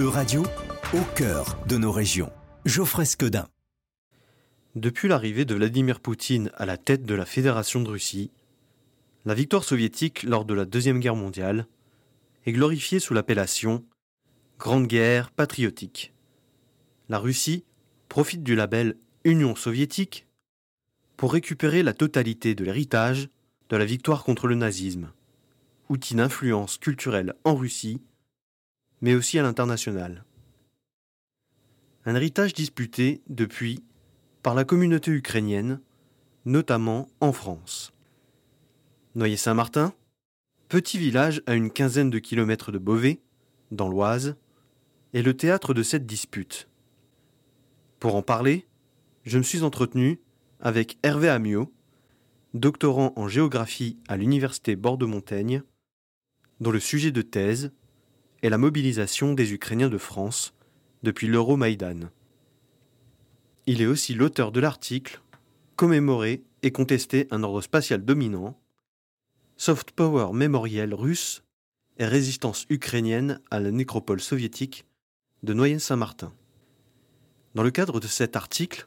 E-Radio, au cœur de nos régions. Geoffrey Scodin. Depuis l'arrivée de Vladimir Poutine à la tête de la Fédération de Russie, la victoire soviétique lors de la Deuxième Guerre mondiale est glorifiée sous l'appellation Grande Guerre patriotique. La Russie profite du label Union soviétique pour récupérer la totalité de l'héritage de la victoire contre le nazisme, outil d'influence culturelle en Russie mais aussi à l'international. Un héritage disputé depuis par la communauté ukrainienne, notamment en France. Noyer-Saint-Martin, petit village à une quinzaine de kilomètres de Beauvais, dans l'Oise, est le théâtre de cette dispute. Pour en parler, je me suis entretenu avec Hervé Amiot, doctorant en géographie à l'université Bordeaux-Montaigne, dont le sujet de thèse et la mobilisation des Ukrainiens de France depuis l'Euromaïdan. Il est aussi l'auteur de l'article Commémorer et contester un ordre spatial dominant, Soft Power mémoriel russe et résistance ukrainienne à la nécropole soviétique de Noyen-Saint-Martin. Dans le cadre de cet article,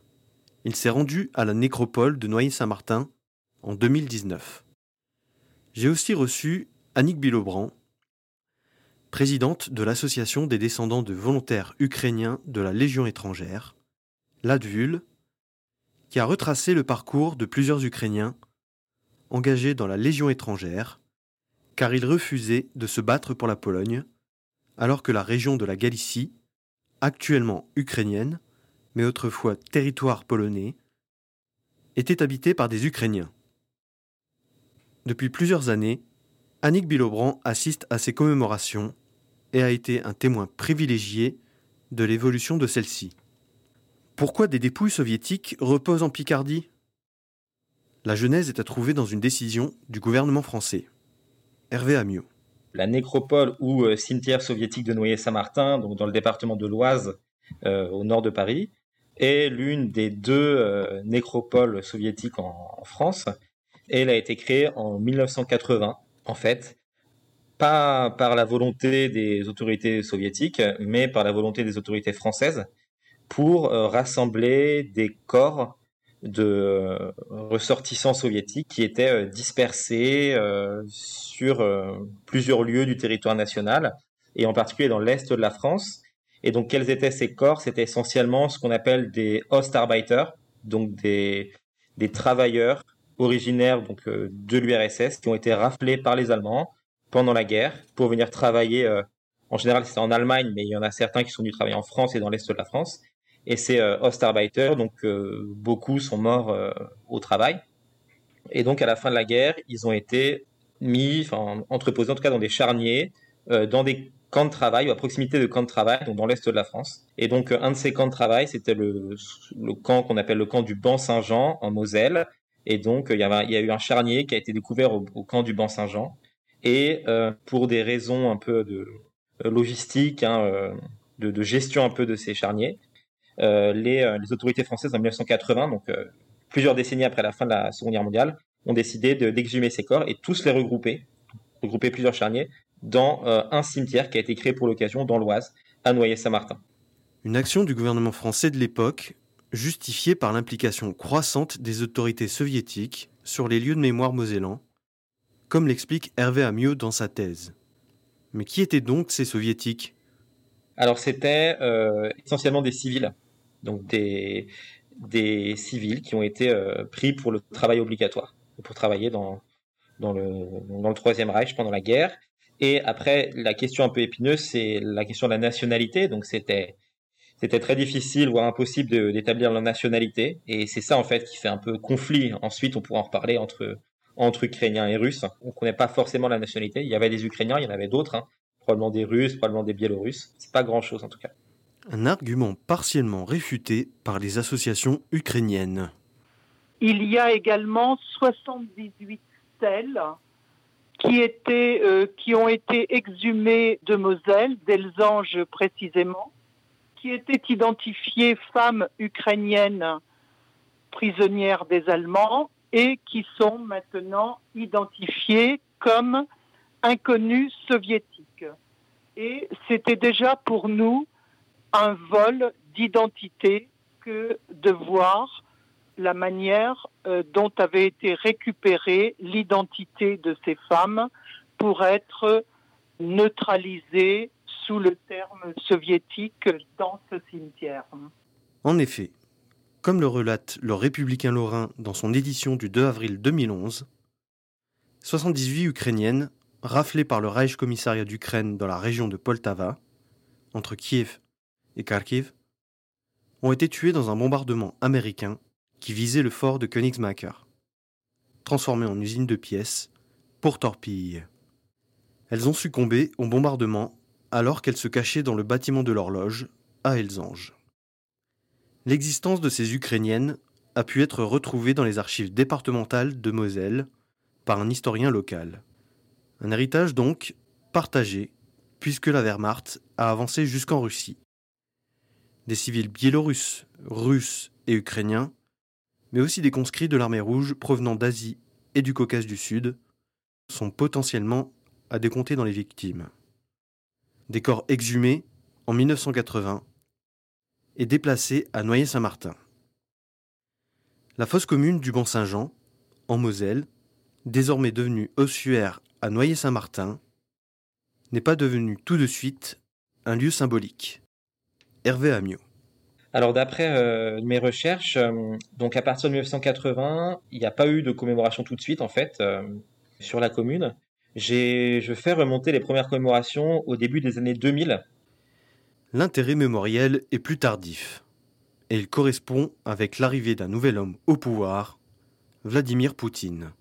il s'est rendu à la nécropole de Noyen-Saint-Martin en 2019. J'ai aussi reçu Annick Bilobran, présidente de l'Association des descendants de volontaires ukrainiens de la Légion étrangère, l'ADVUL, qui a retracé le parcours de plusieurs Ukrainiens engagés dans la Légion étrangère, car ils refusaient de se battre pour la Pologne, alors que la région de la Galicie, actuellement ukrainienne, mais autrefois territoire polonais, était habitée par des Ukrainiens. Depuis plusieurs années, Annick Bilobran assiste à ces commémorations et a été un témoin privilégié de l'évolution de celle-ci. Pourquoi des dépouilles soviétiques reposent en Picardie? La genèse est à trouver dans une décision du gouvernement français. Hervé Amiot. La nécropole ou euh, cimetière soviétique de Noyer-Saint-Martin, dans le département de l'Oise, euh, au nord de Paris, est l'une des deux euh, nécropoles soviétiques en, France. Elle a été créée en 1980, en fait, pas par la volonté des autorités soviétiques, mais par la volonté des autorités françaises pour euh, rassembler des corps de euh, ressortissants soviétiques qui étaient euh, dispersés sur plusieurs lieux du territoire national et en particulier dans l'est de la France. Et donc quels étaient ces corps? C'était essentiellement ce qu'on appelle des Ostarbeiter, donc des, travailleurs originaires donc de l'URSS qui ont été raflés par les Allemands pendant la guerre pour venir travailler. Euh, en général, c'est en Allemagne, mais il y en a certains qui sont venus travailler en France et dans l'est de la France. Et c'est euh, Ostarbeiter, donc euh, beaucoup sont morts au travail. Et donc à la fin de la guerre, ils ont été mis, enfin entreposés en tout cas dans des charniers, dans des camps de travail ou à proximité de camps de travail, donc dans l'est de la France. Et donc un de ces camps de travail, c'était le, camp qu'on appelle le camp du Ban Saint-Jean en Moselle. Et donc il y, avait, il y a eu un charnier qui a été découvert au, au camp du Ban Saint-Jean. Et euh, pour des raisons un peu de euh, logistique, hein, euh, de, gestion un peu de ces charniers, les, les, autorités françaises en 1980, donc plusieurs décennies après la fin de la Seconde Guerre mondiale, ont décidé d'exhumer ces corps et tous les regrouper, regrouper plusieurs charniers, dans un cimetière qui a été créé pour l'occasion dans l'Oise, à Noyer-Saint-Martin. Une action du gouvernement français de l'époque, justifiée par l'implication croissante des autorités soviétiques sur les lieux de mémoire mosellans, comme l'explique Hervé Amiot dans sa thèse. Mais qui étaient donc ces soviétiques? Alors c'était euh, essentiellement des civils, donc des, civils qui ont été euh, pris pour le travail obligatoire, pour travailler dans, le, Troisième Reich pendant la guerre. Et après, la question un peu épineuse, c'est la question de la nationalité. Donc c'était c'était très difficile, voire impossible d'établir la nationalité. Et c'est ça en fait qui fait un peu conflit. Ensuite, on pourra en reparler entre entre Ukrainiens et Russes. On ne connaît pas forcément la nationalité. Il y avait des Ukrainiens, il y en avait d'autres, hein. probablement des Russes, probablement des Biélorusses. C'est pas grand-chose en tout cas. Un argument partiellement réfuté par les associations ukrainiennes. Il y a également 78 stèles qui, étaient, euh, qui ont été exhumées de Moselle, d'Elzange précisément, qui étaient identifiées femmes ukrainiennes prisonnières des Allemands et qui sont maintenant identifiés comme inconnus soviétiques. Et c'était déjà pour nous un vol d'identité que de voir la manière euh, dont avait été récupérée l'identité de ces femmes pour être neutralisée sous le terme soviétique dans ce cimetière. En effet, comme le relate le Républicain Lorrain dans son édition du 2 avril 2011, 78 Ukrainiennes, raflées par le Reich Commissariat d'Ukraine dans la région de Poltava, entre Kiev et Kharkiv, ont été tuées dans un bombardement américain qui visait le fort de Königsmacker, transformé en usine de pièces pour torpilles. Elles ont succombé au bombardement alors qu'elles se cachaient dans le bâtiment de l'horloge à Elzange. L'existence de ces Ukrainiennes a pu être retrouvée dans les archives départementales de Moselle par un historien local. Un héritage donc partagé, puisque la Wehrmacht a avancé jusqu'en Russie. Des civils biélorusses, russes et ukrainiens, mais aussi des conscrits de l'armée rouge provenant d'Asie et du Caucase du Sud, sont potentiellement à décompter dans les victimes. Des corps exhumés en 1980 et déplacé à Noyer-Saint-Martin. La fosse commune du Bon-Saint-Jean, en Moselle, désormais devenue ossuaire à Noyer-Saint-Martin, n'est pas devenue tout de suite un lieu symbolique. Hervé Amiot. Alors d'après euh, mes recherches, euh, donc à partir de 1980, il n'y a pas eu de commémoration tout de suite en fait euh, sur la commune. Je fais remonter les premières commémorations au début des années 2000 L'intérêt mémoriel est plus tardif, et il correspond avec l'arrivée d'un nouvel homme au pouvoir, Vladimir Poutine.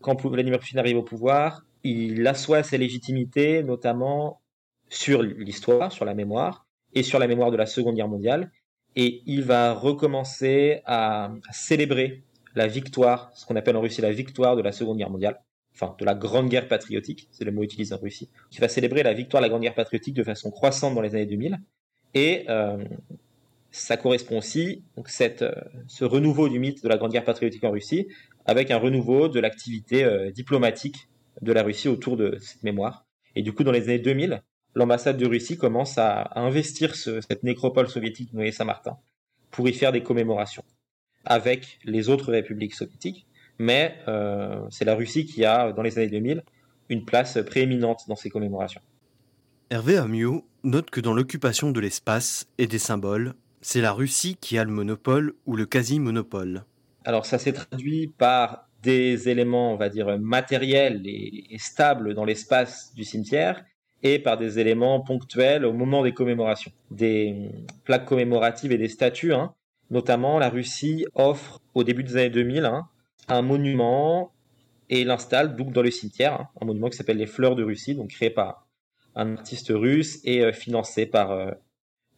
Quand Vladimir Poutine arrive au pouvoir, il assoit sa légitimité notamment sur l'histoire, sur la mémoire, et sur la mémoire de la Seconde Guerre mondiale, et il va recommencer à, célébrer la victoire, ce qu'on appelle en Russie la victoire de la Seconde Guerre mondiale, enfin de la Grande Guerre patriotique, c'est le mot utilisé en Russie, qui va célébrer la victoire de la Grande Guerre patriotique de façon croissante dans les années 2000. Et euh, ça correspond aussi, cette, euh, ce renouveau du mythe de la Grande Guerre patriotique en Russie, avec un renouveau de l'activité euh, diplomatique de la Russie autour de cette mémoire. Et du coup, dans les années 2000, l'ambassade de Russie commence à, investir ce, cette nécropole soviétique nommée Saint-Martin pour y faire des commémorations avec les autres républiques soviétiques mais euh, c'est la Russie qui a, dans les années 2000, une place prééminente dans ces commémorations. Hervé Amiot note que dans l'occupation de l'espace et des symboles, c'est la Russie qui a le monopole ou le quasi-monopole. Alors ça s'est traduit par des éléments, on va dire, matériels et, stables dans l'espace du cimetière et par des éléments ponctuels au moment des commémorations. Des plaques commémoratives et des statues, hein. notamment la Russie offre au début des années 2000 hein, un monument et l'installe donc dans le cimetière, hein, un monument qui s'appelle les Fleurs de Russie, donc créé par un artiste russe et euh, financé par, euh,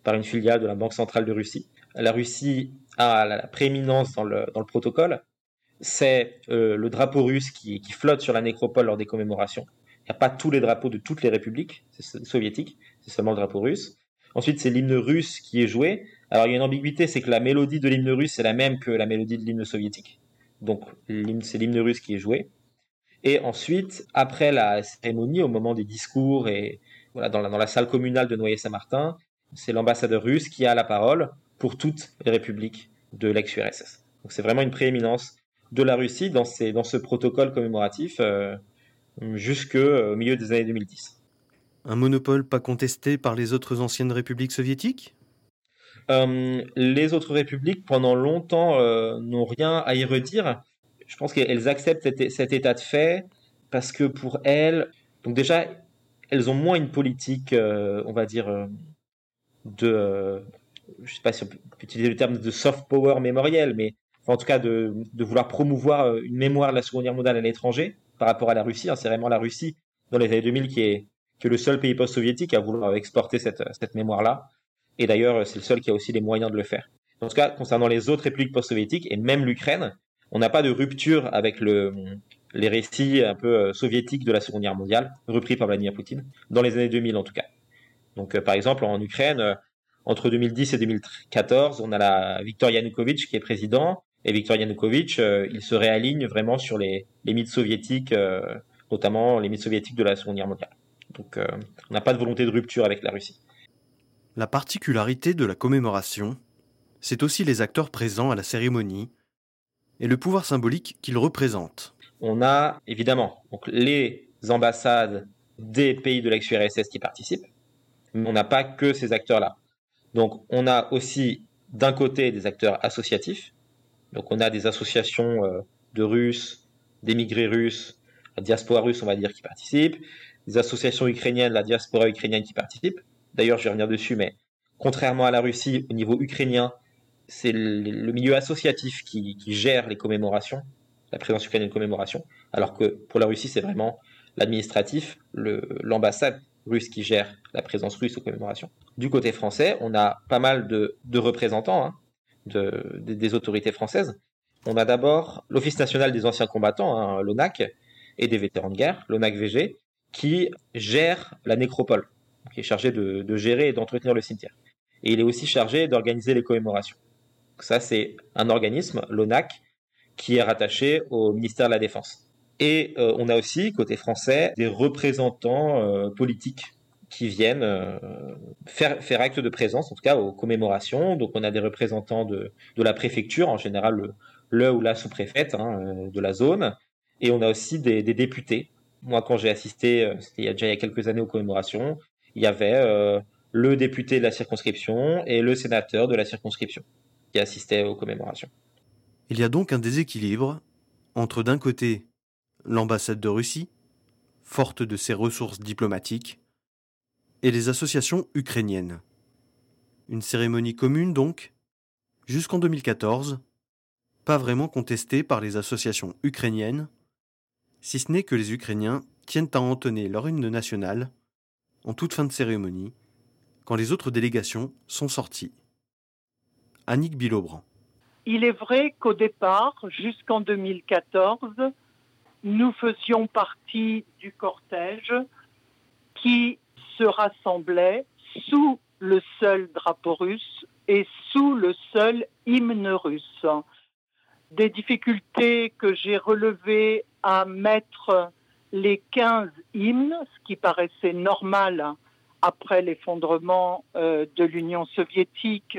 par une filiale de la Banque centrale de Russie. La Russie a la, prééminence dans le, dans le protocole. C'est euh, le drapeau russe qui, qui, flotte sur la nécropole lors des commémorations. Il n'y a pas tous les drapeaux de toutes les républiques soviétiques, c'est seulement le drapeau russe. Ensuite, c'est l'hymne russe qui est joué. Alors, il y a une ambiguïté, c'est que la mélodie de l'hymne russe est la même que la mélodie de l'hymne soviétique. Donc c'est l'hymne russe qui est joué. Et ensuite, après la cérémonie, au moment des discours et voilà, dans, la, salle communale de Noyer-Saint-Martin, c'est l'ambassadeur russe qui a la parole pour toutes les républiques de l'ex-URSS. Donc c'est vraiment une prééminence de la Russie dans, dans ce protocole commémoratif euh, jusqu'au milieu des années 2010. Un monopole pas contesté par les autres anciennes républiques soviétiques? euh, les autres républiques, pendant longtemps, euh, n'ont rien à y redire. Je pense qu'elles acceptent cet, état de fait parce que pour elles, donc déjà, elles ont moins une politique, euh, on va dire, de, je sais pas si on peut utiliser le terme de soft power mémoriel, mais en tout cas de, vouloir promouvoir une mémoire de la Seconde Guerre mondiale à l'étranger par rapport à la Russie. Hein, c'est vraiment la Russie dans les années 2000 qui est, le seul pays post-soviétique à vouloir exporter cette mémoire-là. Et d'ailleurs, c'est le seul qui a aussi les moyens de le faire. En tout cas, concernant les autres républiques post-soviétiques et même l'Ukraine, on n'a pas de rupture avec le, les récits un peu euh, soviétiques de la Seconde Guerre mondiale, repris par Vladimir Poutine, dans les années 2000 en tout cas. Donc, euh, par exemple, en Ukraine, euh, entre 2010 et 2014, on a la Viktor Yanukovych qui est président, et Viktor Yanukovych, il se réaligne vraiment sur les, mythes soviétiques, notamment les mythes soviétiques de la Seconde Guerre mondiale. Donc on n'a pas de volonté de rupture avec la Russie. La particularité de la commémoration, c'est aussi les acteurs présents à la cérémonie et le pouvoir symbolique qu'ils représentent. On a évidemment donc, les ambassades des pays de l'ex-URSS qui participent, mais on n'a pas que ces acteurs-là. Donc on a aussi d'un côté des acteurs associatifs, donc on a des associations euh, de Russes, d'émigrés russes, la diaspora russe on va dire qui participent, des associations ukrainiennes, la diaspora ukrainienne qui participent. D'ailleurs je vais revenir dessus, mais contrairement à la Russie, au niveau ukrainien, c'est le milieu associatif qui, gère les commémorations, la présence ukrainienne de commémoration, alors que pour la Russie, c'est vraiment l'administratif, l'ambassade russe qui gère la présence russe aux commémorations. Du côté français, on a pas mal de, représentants hein, des autorités françaises. On a d'abord l'Office national des anciens combattants, hein, l'ONAC, et des vétérans de guerre, l'ONAC-VG, qui gère la nécropole, qui est chargé de, gérer et d'entretenir le cimetière. Et il est aussi chargé d'organiser les commémorations. Ça, c'est un organisme, l'ONAC, qui est rattaché au ministère de la Défense. Et euh, on a aussi, côté français, des représentants euh, politiques qui viennent euh, faire, faire acte de présence, en tout cas aux commémorations. Donc on a des représentants de, de la préfecture, en général le, le ou la sous-préfète hein, de la zone. Et on a aussi des, des députés. Moi, quand j'ai assisté, c'était il y a déjà il y a quelques années aux commémorations, il y avait le député de la circonscription et le sénateur de la circonscription qui assistaient aux commémorations. Il y a donc un déséquilibre entre d'un côté l'ambassade de Russie, forte de ses ressources diplomatiques, et les associations ukrainiennes. Une cérémonie commune donc, jusqu'en 2014, pas vraiment contestée par les associations ukrainiennes, si ce n'est que les Ukrainiens tiennent à entonner leur hymne national en toute fin de cérémonie, quand les autres délégations sont sorties. Annick Bilobran. Il est vrai qu'au départ, jusqu'en 2014, nous faisions partie du cortège qui se rassemblait sous le seul drapeau russe et sous le seul hymne russe. Des difficultés que j'ai relevées à mettre les 15 hymnes, ce qui paraissait normal après l'effondrement euh, de l'Union soviétique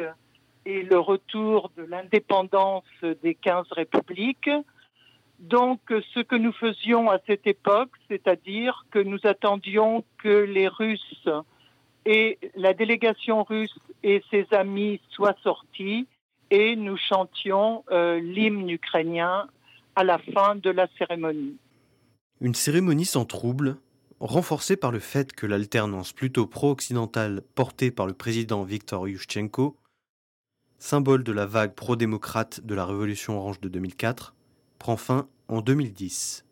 et le retour de l'indépendance des 15 républiques. Donc, ce que nous faisions à cette époque, c'est-à-dire que nous attendions que les Russes et la délégation russe et ses amis soient sortis et nous chantions euh, l'hymne ukrainien à la fin de la cérémonie. Une cérémonie sans trouble, renforcée par le fait que l'alternance plutôt pro-occidentale portée par le président Viktor Yushchenko symbole de la vague pro-démocrate de la Révolution orange de 2004, prend fin en 2010.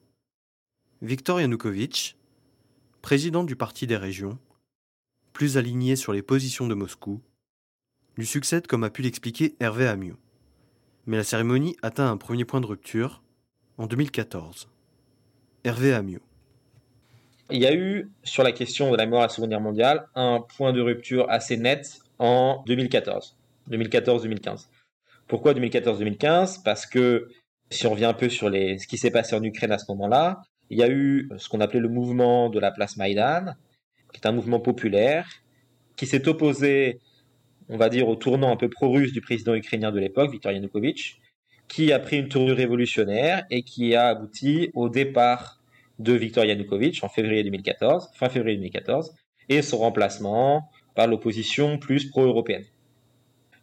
Viktor Yanukovych, président du Parti des régions, plus aligné sur les positions de Moscou, lui succède comme a pu l'expliquer Hervé Amiot. Mais la cérémonie atteint un premier point de rupture en 2014. Hervé Amiot. Il y a eu, sur la question de la mémoire à Guerre mondiale, un point de rupture assez net en 2014. 2014-2015. Pourquoi 2014-2015 Parce que si on revient un peu sur les, ce qui s'est passé en Ukraine à ce moment-là, il y a eu ce qu'on appelait le mouvement de la place Maïdan, qui est un mouvement populaire, qui s'est opposé, on va dire, au tournant un peu pro-russe du président ukrainien de l'époque, Viktor Yanukovych, qui a pris une tournure révolutionnaire et qui a abouti au départ de Viktor Yanukovych en février 2014, fin février 2014, et son remplacement par l'opposition plus pro-européenne.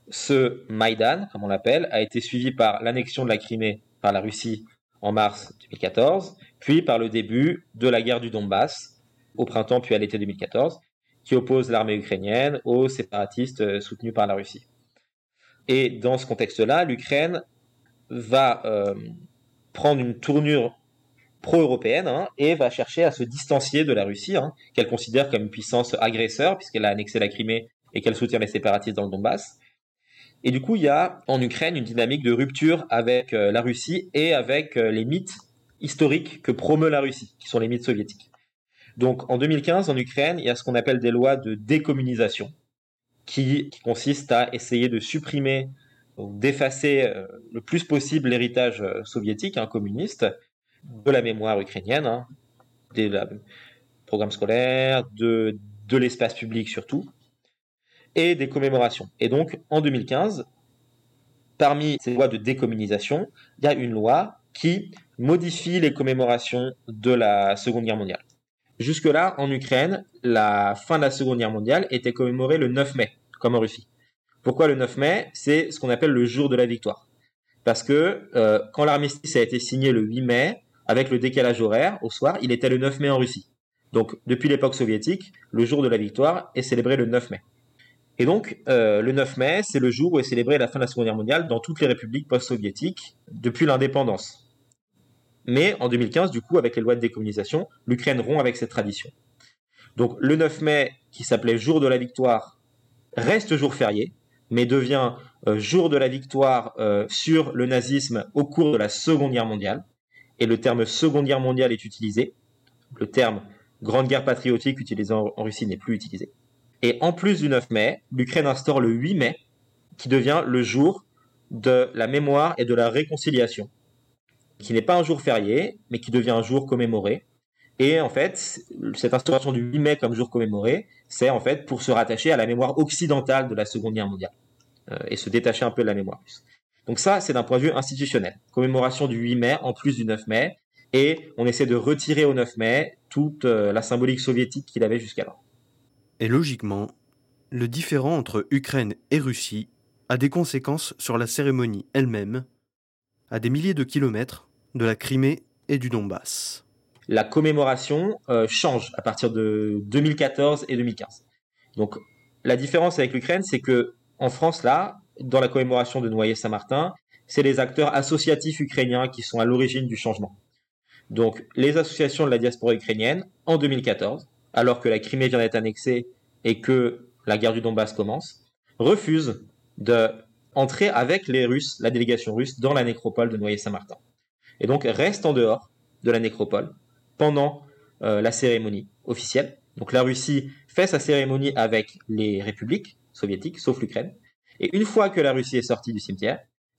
Ce Maïdan, comme on l'appelle, a été suivi par l'annexion de la Crimée par la Russie en mars 2014, puis par le début de la guerre du Donbass au printemps puis à l'été 2014, qui oppose l'armée ukrainienne aux séparatistes soutenus par la Russie. Et dans ce contexte-là, l'Ukraine va euh, prendre une tournure pro-européenne hein, et va chercher à se distancier de la Russie, hein, qu'elle considère comme une puissance agresseur puisqu'elle a annexé la Crimée et qu'elle soutient les séparatistes dans le Donbass. Et du coup, il y a en Ukraine une dynamique de rupture avec euh, la Russie et avec euh, les mythes historiques que promeut la Russie, qui sont les mythes soviétiques. Donc en 2015, en Ukraine, il y a ce qu'on appelle des lois de décommunisation, qui, consistent à essayer de supprimer, d'effacer euh, le plus possible l'héritage soviétique, hein, communiste, de la mémoire ukrainienne, hein, programme scolaire, de, de l'espace public surtout, et des commémorations. Et donc, en 2015, parmi ces lois de décommunisation, il y a une loi qui modifie les commémorations de la Seconde Guerre mondiale. Jusque-là, en Ukraine, la fin de la Seconde Guerre mondiale était commémorée le 9 mai, comme en Russie. Pourquoi le 9 mai? C'est ce qu'on appelle le jour de la victoire. Parce que euh, quand l'armistice a été signé le 8 mai, avec le décalage horaire, au soir, il était le 9 mai en Russie. Donc, depuis l'époque soviétique, le jour de la victoire est célébré le 9 mai. Et donc, euh, le 9 mai, c'est le jour où est célébrée la fin de la Seconde Guerre mondiale dans toutes les républiques post-soviétiques depuis l'indépendance. Mais en 2015, du coup, avec les lois de décommunisation, l'Ukraine rompt avec cette tradition. Donc, le 9 mai, qui s'appelait jour de la victoire, reste jour férié, mais devient euh, jour de la victoire euh, sur le nazisme au cours de la Seconde Guerre mondiale. Et le terme Seconde Guerre mondiale est utilisé. Le terme Grande Guerre patriotique utilisé en, Russie n'est plus utilisé. Et en plus du 9 mai, l'Ukraine instaure le 8 mai, qui devient le jour de la mémoire et de la réconciliation, qui n'est pas un jour férié, mais qui devient un jour commémoré. Et en fait, cette instauration du 8 mai comme jour commémoré, c'est en fait pour se rattacher à la mémoire occidentale de la Seconde Guerre mondiale euh, et se détacher un peu de la mémoire russe. Donc ça, c'est d'un point de vue institutionnel. Commémoration du 8 mai en plus du 9 mai, et on essaie de retirer au 9 mai toute euh, la symbolique soviétique qu'il avait jusqu'alors. Et logiquement, le différent entre Ukraine et Russie a des conséquences sur la cérémonie elle-même, à des milliers de kilomètres de la Crimée et du Donbass. La commémoration euh, change à partir de 2014 et 2015. Donc la différence avec l'Ukraine, c'est que en France là, dans la commémoration de Noyer-Saint-Martin, c'est les acteurs associatifs ukrainiens qui sont à l'origine du changement. Donc les associations de la diaspora ukrainienne en 2014, alors que la Crimée vient d'être annexée et que la guerre du Donbass commence, refusent d'entrer avec les Russes, la délégation russe, dans la nécropole de Noyer-Saint-Martin. Et donc restent en dehors de la nécropole pendant euh, la cérémonie officielle. Donc la Russie fait sa cérémonie avec les républiques soviétiques, sauf l'Ukraine. Et une fois que la Russie est sortie du cimetière,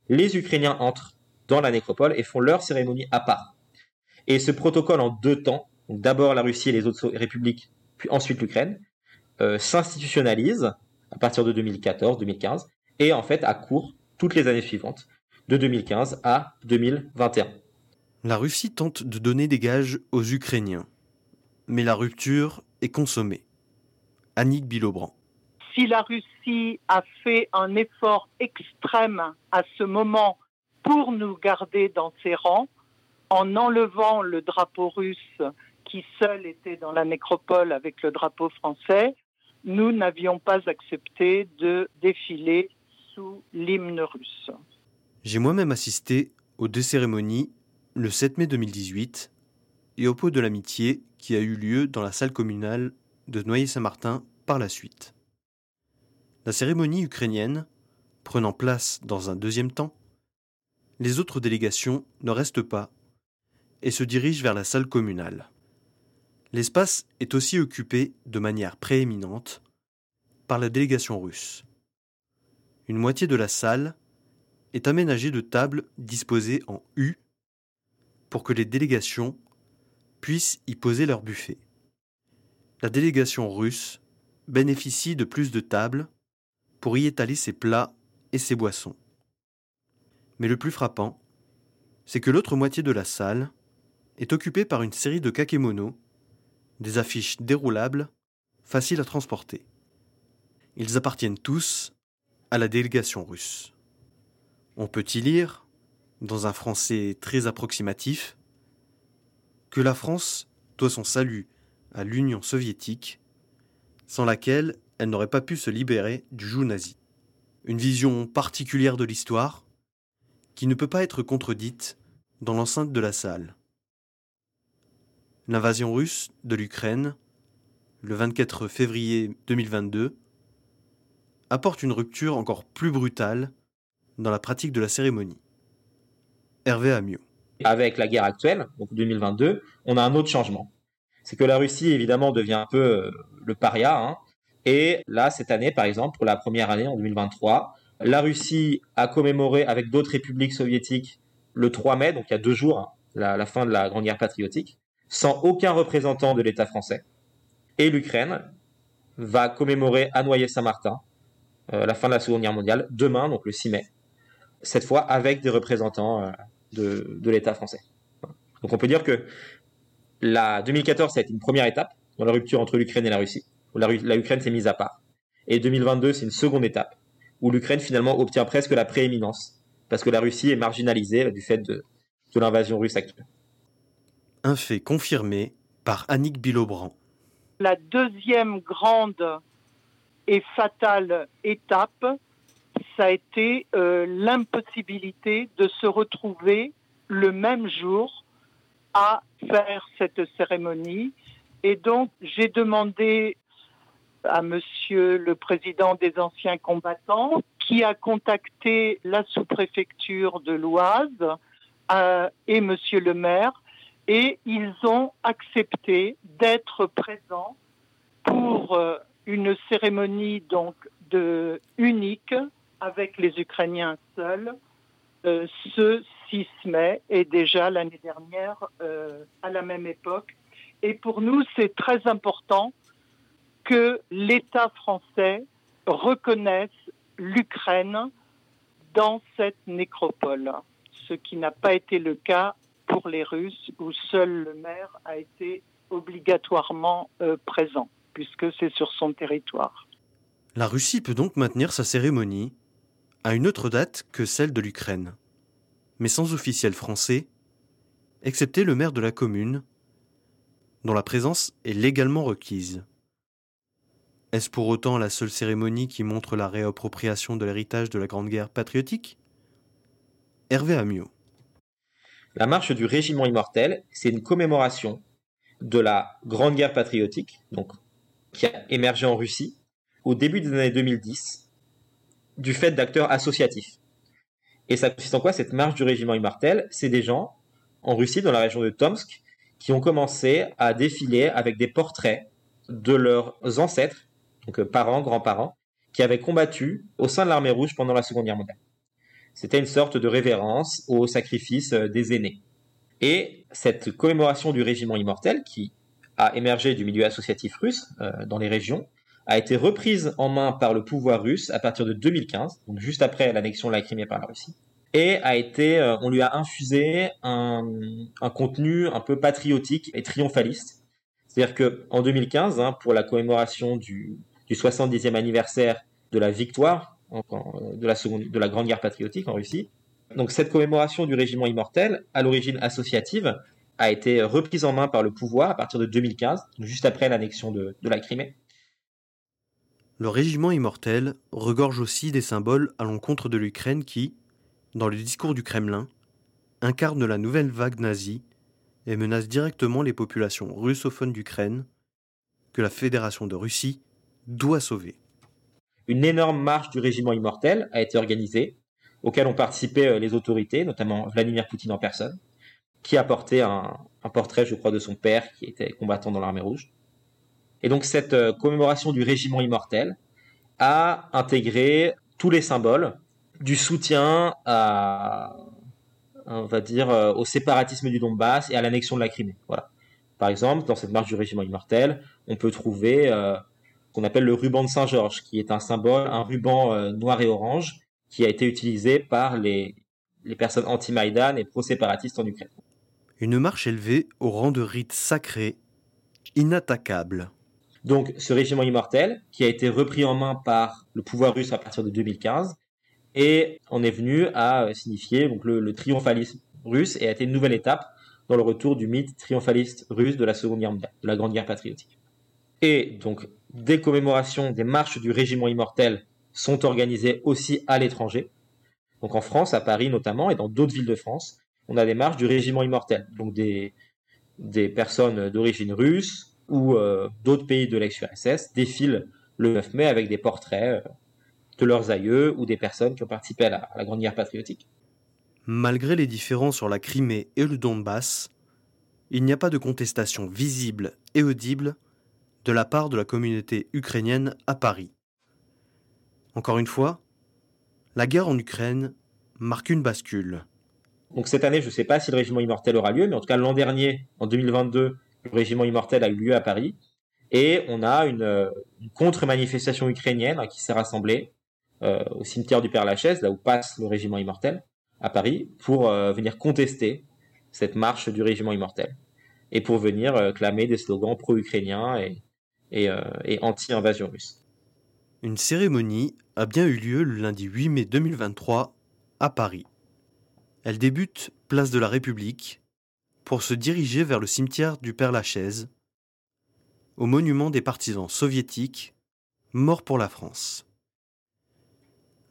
les Ukrainiens entrent dans la nécropole et font leur cérémonie à part. Et ce protocole en deux temps, d'abord la Russie et les autres républiques, puis ensuite l'Ukraine, euh, s'institutionnalise à partir de 2014-2015 et en fait à court toutes les années suivantes, de 2015 à 2021. La Russie tente de donner des gages aux Ukrainiens, mais la rupture est consommée. Annick Bilobran. Si la Russie a fait un effort extrême à ce moment pour nous garder dans ses rangs, en enlevant le drapeau russe qui seul était dans la nécropole avec le drapeau français, nous n'avions pas accepté de défiler sous l'hymne russe. J'ai moi-même assisté aux deux cérémonies le 7 mai 2018 et au pot de l'amitié qui a eu lieu dans la salle communale de Noyer-Saint-Martin par la suite. La cérémonie ukrainienne, prenant place dans un deuxième temps, les autres délégations ne restent pas et se dirige vers la salle communale. L'espace est aussi occupé de manière prééminente par la délégation russe. Une moitié de la salle est aménagée de tables disposées en U pour que les délégations puissent y poser leur buffet. La délégation russe bénéficie de plus de tables pour y étaler ses plats et ses boissons. Mais le plus frappant, c'est que l'autre moitié de la salle est occupé par une série de kakémonos, des affiches déroulables, faciles à transporter. Ils appartiennent tous à la délégation russe. On peut y lire, dans un français très approximatif, que la France doit son salut à l'Union soviétique, sans laquelle elle n'aurait pas pu se libérer du joug nazi. Une vision particulière de l'histoire qui ne peut pas être contredite dans l'enceinte de la salle. L'invasion russe de l'Ukraine, le 24 février 2022, apporte une rupture encore plus brutale dans la pratique de la cérémonie. Hervé Amiot. Avec la guerre actuelle, donc 2022, on a un autre changement. C'est que la Russie, évidemment, devient un peu euh, le paria. Hein. et là, cette année, par exemple, pour la première année, en 2023, la Russie a commémoré avec d'autres républiques soviétiques le 3 mai, donc il y a deux jours, hein, la fin de la Grande Guerre patriotique sans aucun représentant de l'État français. Et l'Ukraine va commémorer à Noyer-Saint-Martin euh, la fin de la Seconde Guerre mondiale, demain, donc le 6 mai, cette fois avec des représentants euh, de, de l'État français. Donc on peut dire que la 2014, ça a été une première étape dans la rupture entre l'Ukraine et la Russie, où la, la Ukraine s'est mise à part. Et 2022, c'est une seconde étape, où l'Ukraine finalement obtient presque la prééminence, parce que la Russie est marginalisée du fait de, de l'invasion russe actuelle. Un fait confirmé par Annick Bilobran. La deuxième grande et fatale étape, a été euh, l'impossibilité de se retrouver le même jour à faire cette cérémonie. Et donc, j'ai demandé à monsieur le président des anciens combattants qui a contacté la sous-préfecture de l'Oise euh, et monsieur le maire et ils ont accepté d'être présents pour euh, une cérémonie donc de unique avec les Ukrainiens seuls euh, ce 6 mai et déjà l'année dernière euh, à la même époque. Et pour nous, c'est très important que l'État français reconnaisse l'Ukraine dans cette nécropole, ce qui n'a pas été le cas pour les Russes où seul le maire a été obligatoirement euh, présent, puisque c'est sur son territoire. La Russie peut donc maintenir sa cérémonie à une autre date que celle de l'Ukraine, mais sans officiel français, excepté le maire de la commune, dont la présence est légalement requise. Est-ce pour autant la seule cérémonie qui montre la réappropriation de l'héritage de la Grande Guerre patriotique? Hervé Amiot. La marche du régiment immortel, c'est une commémoration de la Grande Guerre patriotique, donc, qui a émergé en Russie au début des années 2010, du fait d'acteurs associatifs. Et ça consiste en quoi? Cette marche du régiment immortel C'est des gens en Russie, dans la région de Tomsk, qui ont commencé à défiler avec des portraits de leurs ancêtres, donc euh, parents, grands-parents, qui avaient combattu au sein de l'armée rouge pendant la Seconde Guerre mondiale. C'était une sorte de révérence au sacrifice euh, des aînés. Et cette commémoration du régiment immortel, qui a émergé du milieu associatif russe euh, dans les régions, a été reprise en main par le pouvoir russe à partir de 2015, donc juste après l'annexion de la Crimée par la Russie, et a été, euh, on lui a infusé un, contenu un peu patriotique et triomphaliste. C'est-à-dire que en 2015, hein, pour la commémoration du, du 70e anniversaire de la victoire de la, Grande Guerre patriotique en Russie. Donc cette commémoration du régiment immortel, à l'origine associative, a été reprise en main par le pouvoir à partir de 2015, juste après l'annexion de la Crimée. Le régiment immortel regorge aussi des symboles à l'encontre de l'Ukraine qui, dans le discours du Kremlin, incarne la nouvelle vague nazie et menace directement les populations russophones d'Ukraine que la Fédération de Russie doit sauver une énorme marche du régiment immortel a été organisée, auquel ont participé euh, les autorités, notamment Vladimir Poutine en personne, qui a porté un, portrait, je crois, de son père qui était combattant dans l'armée rouge. Et donc cette euh, commémoration du régiment immortel a intégré tous les symboles du soutien on va dire, euh, au séparatisme du Donbass et à l'annexion de la Crimée. Voilà. Par exemple, dans cette marche du régiment immortel, on peut trouver qu'on appelle le ruban de Saint-Georges, qui est un symbole, un ruban euh, noir et orange, qui a été utilisé par les, les personnes anti-Maïdan et pro-séparatistes en Ukraine. Une marche élevée au rang de rite sacré, inattaquable. Donc ce régiment immortel, qui a été repris en main par le pouvoir russe à partir de 2015, et on est venu à euh, signifier donc, le, triomphalisme russe et a été une nouvelle étape dans le retour du mythe triomphaliste russe de la Seconde Guerre mondiale, de la Grande Guerre patriotique. Et donc des commémorations des marches du régiment immortel sont organisées aussi à l'étranger. Donc en France, à Paris notamment, et dans d'autres villes de France, on a des marches du régiment immortel. Donc des personnes d'origine russe ou euh, d'autres pays de l'ex-URSS défilent le 9 mai avec des portraits euh, de leurs aïeux ou des personnes qui ont participé à la, à la Grande Guerre patriotique. Malgré les différends sur la Crimée et le Donbass, il n'y a pas de contestation visible et audible de la part de la communauté ukrainienne à Paris. Encore une fois, la guerre en Ukraine marque une bascule. Donc cette année, je ne sais pas si le régiment immortel aura lieu, mais en tout cas l'an dernier, en 2022, le régiment immortel a eu lieu à Paris. Et on a une, contre-manifestation ukrainienne qui s'est rassemblée au cimetière du Père-Lachaise, là où passe le régiment immortel, à Paris, pour venir contester cette marche du régiment immortel et pour venir clamer des slogans pro-ukrainiens et, et anti-invasion russe. Une cérémonie a bien eu lieu le lundi 8 mai 2023 à Paris. Elle débute place de la République pour se diriger vers le cimetière du Père-Lachaise, au monument des partisans soviétiques morts pour la France.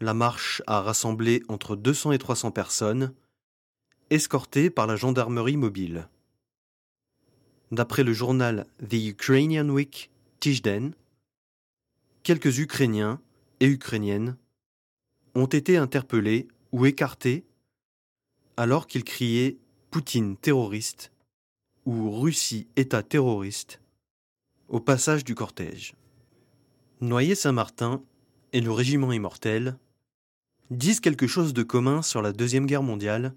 La marche a rassemblé entre 200 et 300 personnes, escortées par la gendarmerie mobile. D'après le journal The Ukrainian Week Tijden, quelques Ukrainiens et Ukrainiennes ont été interpellés ou écartés alors qu'ils criaient Poutine terroriste ou Russie État terroriste au passage du cortège. Noyer-Saint-Martin et le régiment immortel disent quelque chose de commun sur la Deuxième Guerre mondiale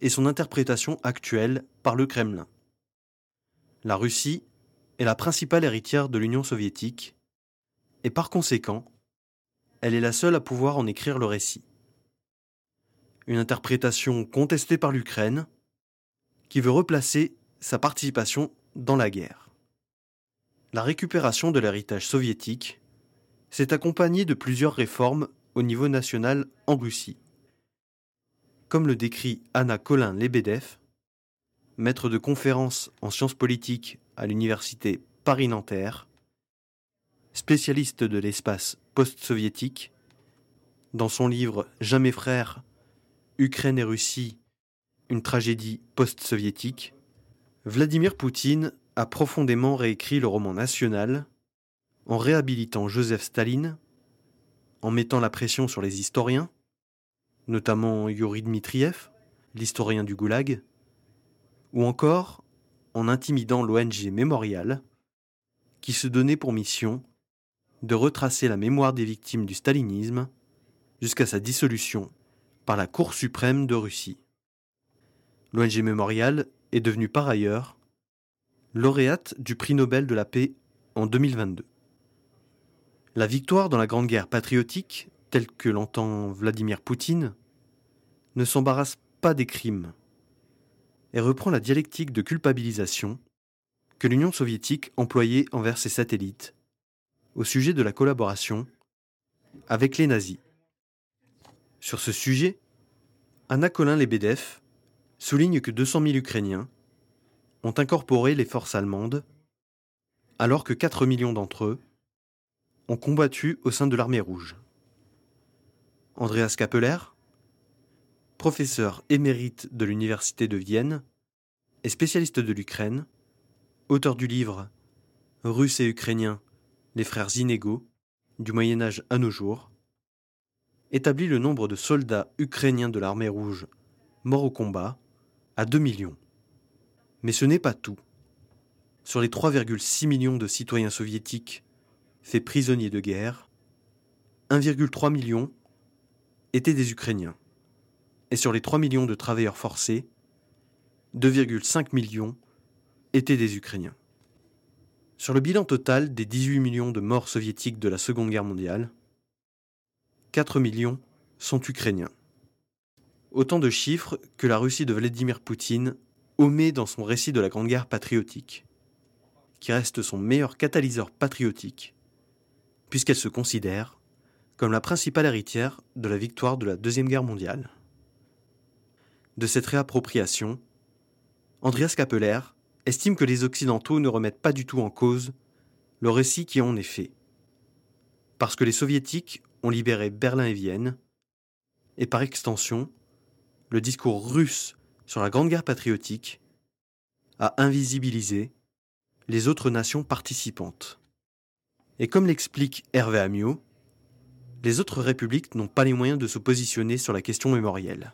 et son interprétation actuelle par le Kremlin. La Russie est la principale héritière de l'Union soviétique et par conséquent, elle est la seule à pouvoir en écrire le récit. Une interprétation contestée par l'Ukraine, qui veut replacer sa participation dans la guerre. La récupération de l'héritage soviétique s'est accompagnée de plusieurs réformes au niveau national en Russie. Comme le décrit Anna Colin-Lebedev, maître de conférences en sciences politiques à l'université Paris-Nanterre, spécialiste de l'espace post-soviétique, dans son livre Jamais frères, Ukraine et Russie, une tragédie post-soviétique, Vladimir Poutine a profondément réécrit le roman national en réhabilitant Joseph Staline, en mettant la pression sur les historiens, notamment Yuri Dmitriev, l'historien du Goulag, ou encore en intimidant l'ONG Mémorial, qui se donnait pour mission de retracer la mémoire des victimes du stalinisme jusqu'à sa dissolution par la Cour suprême de Russie. L'ONG Mémorial est devenue par ailleurs lauréate du prix Nobel de la paix en 2022. La victoire dans la Grande Guerre patriotique, telle que l'entend Vladimir Poutine, ne s'embarrasse pas des crimes et reprend la dialectique de culpabilisation que l'Union soviétique employait envers ses satellites au sujet de la collaboration avec les nazis. Sur ce sujet, Anna Colin-Lebedev souligne que 200 000 Ukrainiens ont incorporé les forces allemandes, alors que 4 millions d'entre eux ont combattu au sein de l'armée rouge. Andreas Kapeler, professeur émérite de l'Université de Vienne et spécialiste de l'Ukraine, auteur du livre Russes et Ukrainiens les frères inégaux, du Moyen Âge à nos jours, établit le nombre de soldats ukrainiens de l'armée rouge morts au combat à 2 millions. Mais ce n'est pas tout. Sur les 3,6 millions de citoyens soviétiques faits prisonniers de guerre, 1,3 million étaient des Ukrainiens. Et sur les 3 millions de travailleurs forcés, 2,5 millions étaient des Ukrainiens. Sur le bilan total des 18 millions de morts soviétiques de la Seconde Guerre mondiale, 4 millions sont ukrainiens. Autant de chiffres que la Russie de Vladimir Poutine omet dans son récit de la Grande Guerre patriotique, qui reste son meilleur catalyseur patriotique, puisqu'elle se considère comme la principale héritière de la victoire de la Deuxième Guerre mondiale. De cette réappropriation, Andreas Kapeler estime que les Occidentaux ne remettent pas du tout en cause le récit qui en est fait. Parce que les Soviétiques ont libéré Berlin et Vienne, et par extension, le discours russe sur la Grande Guerre patriotique a invisibilisé les autres nations participantes. Et comme l'explique Hervé Amiot, les autres républiques n'ont pas les moyens de se positionner sur la question mémorielle.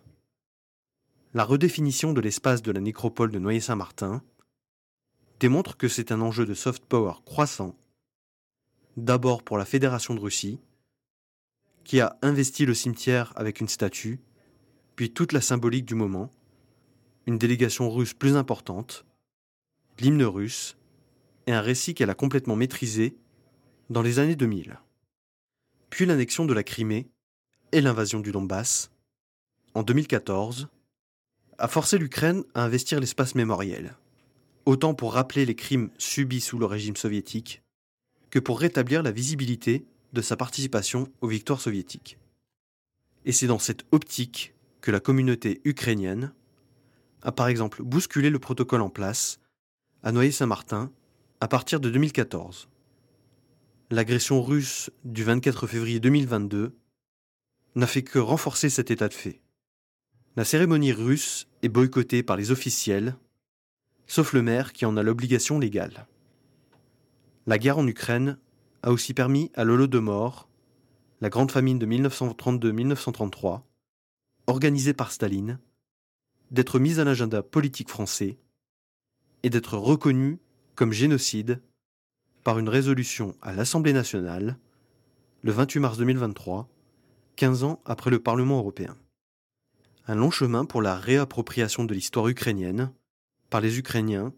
La redéfinition de l'espace de la nécropole de Noyer-Saint-Martin démontre que c'est un enjeu de soft power croissant, d'abord pour la Fédération de Russie, qui a investi le cimetière avec une statue, puis toute la symbolique du moment, une délégation russe plus importante, l'hymne russe et un récit qu'elle a complètement maîtrisé dans les années 2000. Puis l'annexion de la Crimée et l'invasion du Donbass, en 2014, a forcé l'Ukraine à investir l'espace mémoriel, autant pour rappeler les crimes subis sous le régime soviétique que pour rétablir la visibilité de sa participation aux victoires soviétiques. Et c'est dans cette optique que la communauté ukrainienne a par exemple bousculé le protocole en place à Noyer-Saint-Martin à partir de 2014. L'agression russe du 24 février 2022 n'a fait que renforcer cet état de fait. La cérémonie russe est boycottée par les officiels, sauf le maire qui en a l'obligation légale. La guerre en Ukraine a aussi permis à l'Holodomor, la grande famine de 1932-1933, organisée par Staline, d'être mise à l'agenda politique français et d'être reconnue comme génocide par une résolution à l'Assemblée nationale le 28 mars 2023, 15 ans après le Parlement européen. Un long chemin pour la réappropriation de l'histoire ukrainienne par les Ukrainiens,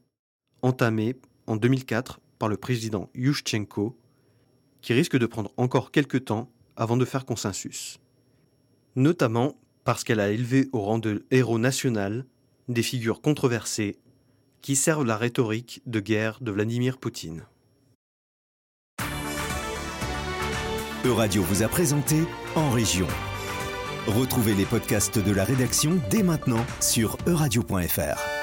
entamé en 2004 par le président Yushchenko qui risque de prendre encore quelques temps avant de faire consensus. Notamment parce qu'elle a élevé au rang de héros national des figures controversées qui servent la rhétorique de guerre de Vladimir Poutine. Euradio vous a présenté En Région. Retrouvez les podcasts de la rédaction dès maintenant sur euradio.fr.